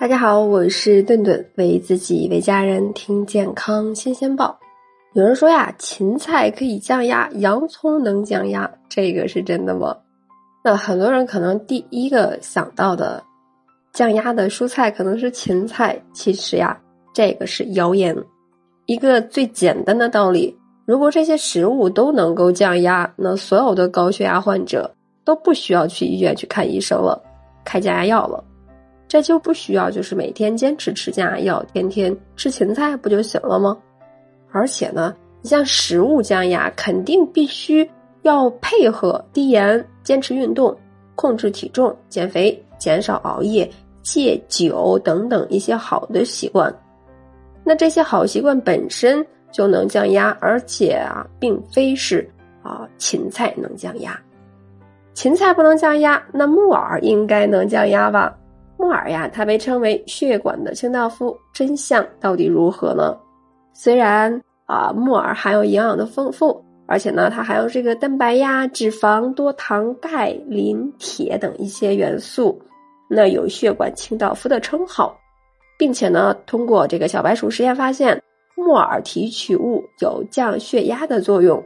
大家好，我是顿顿，为自己为家人听健康新鲜报。有人说呀，芹菜可以降压，洋葱能降压，这个是真的吗？那很多人可能第一个想到的降压的蔬菜可能是芹菜，其实呀，这个是谣言。一个最简单的道理，如果这些食物都能够降压，那所有的高血压患者都不需要去医院去看医生了，开降压药了。这就不需要，就是每天坚持吃降压药，天天吃芹菜不就行了吗？而且呢，你像食物降压，肯定必须要配合低盐、坚持运动、控制体重、减肥、减少熬夜、戒酒等等一些好的习惯。那这些好习惯本身就能降压，而且啊，并非是啊芹菜能降压，芹菜不能降压，那木耳应该能降压吧？木耳呀，它被称为血管的清道夫，真相到底如何呢？虽然啊，木耳含有营养的丰富，而且呢，它含有这个蛋白呀、脂肪、多糖、钙、磷、铁等一些元素，那有血管清道夫的称号，并且呢，通过这个小白鼠实验发现，木耳提取物有降血压的作用，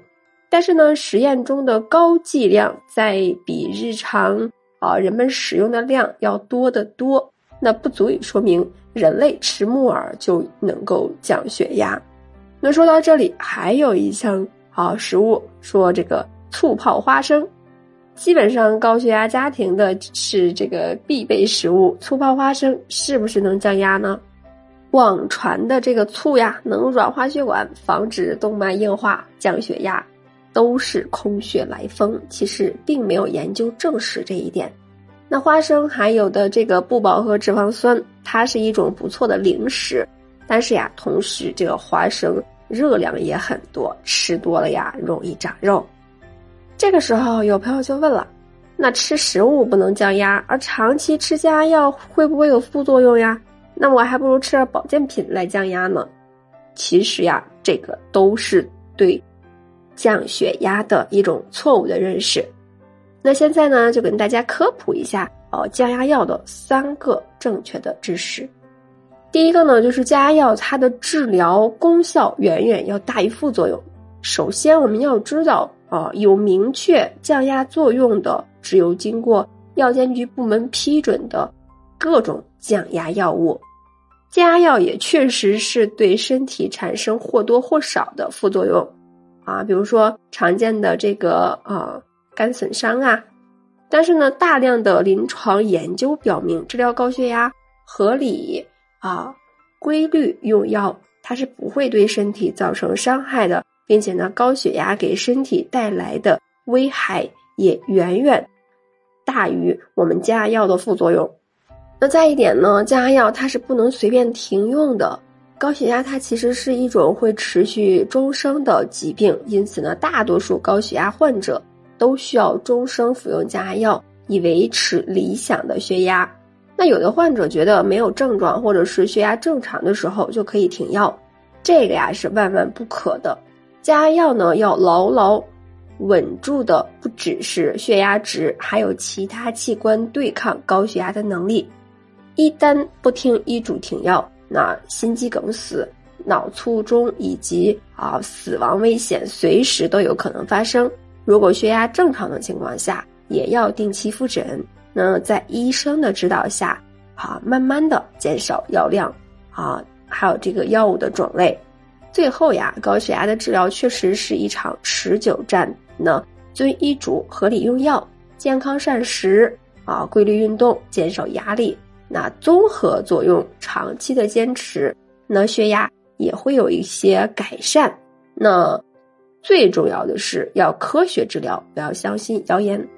但是呢，实验中的高剂量在比日常。啊，人们使用的量要多得多，那不足以说明人类吃木耳就能够降血压。那说到这里，还有一项啊食物，说这个醋泡花生，基本上高血压家庭的是这个必备食物。醋泡花生是不是能降压呢？网传的这个醋呀，能软化血管，防止动脉硬化，降血压。都是空穴来风，其实并没有研究证实这一点。那花生含有的这个不饱和脂肪酸，它是一种不错的零食，但是呀，同时这个花生热量也很多，吃多了呀容易长肉。这个时候有朋友就问了：那吃食物不能降压，而长期吃降压药会不会有副作用呀？那我还不如吃点保健品来降压呢。其实呀，这个都是对。降血压的一种错误的认识，那现在呢，就跟大家科普一下哦，降压药的三个正确的知识。第一个呢，就是降压药它的治疗功效远远要大于副作用。首先，我们要知道啊，有明确降压作用的，只有经过药监局部门批准的各种降压药物。降压药也确实是对身体产生或多或少的副作用。啊，比如说常见的这个呃肝损伤啊，但是呢，大量的临床研究表明，治疗高血压合理啊规律用药，它是不会对身体造成伤害的，并且呢，高血压给身体带来的危害也远远大于我们降压药的副作用。那再一点呢，降压药它是不能随便停用的。高血压它其实是一种会持续终生的疾病，因此呢，大多数高血压患者都需要终生服用降压药以维持理想的血压。那有的患者觉得没有症状或者是血压正常的时候就可以停药，这个呀是万万不可的。降压药呢要牢牢稳住的不只是血压值，还有其他器官对抗高血压的能力。一旦不听医嘱停药。那心肌梗死、脑卒中以及啊死亡危险随时都有可能发生。如果血压正常的情况下，也要定期复诊。那在医生的指导下，啊，慢慢的减少药量，啊，还有这个药物的种类。最后呀，高血压的治疗确实是一场持久战。那遵医嘱，合理用药，健康膳食，啊，规律运动，减少压力。那综合作用，长期的坚持，那血压也会有一些改善。那最重要的是要科学治疗，不要相信谣言。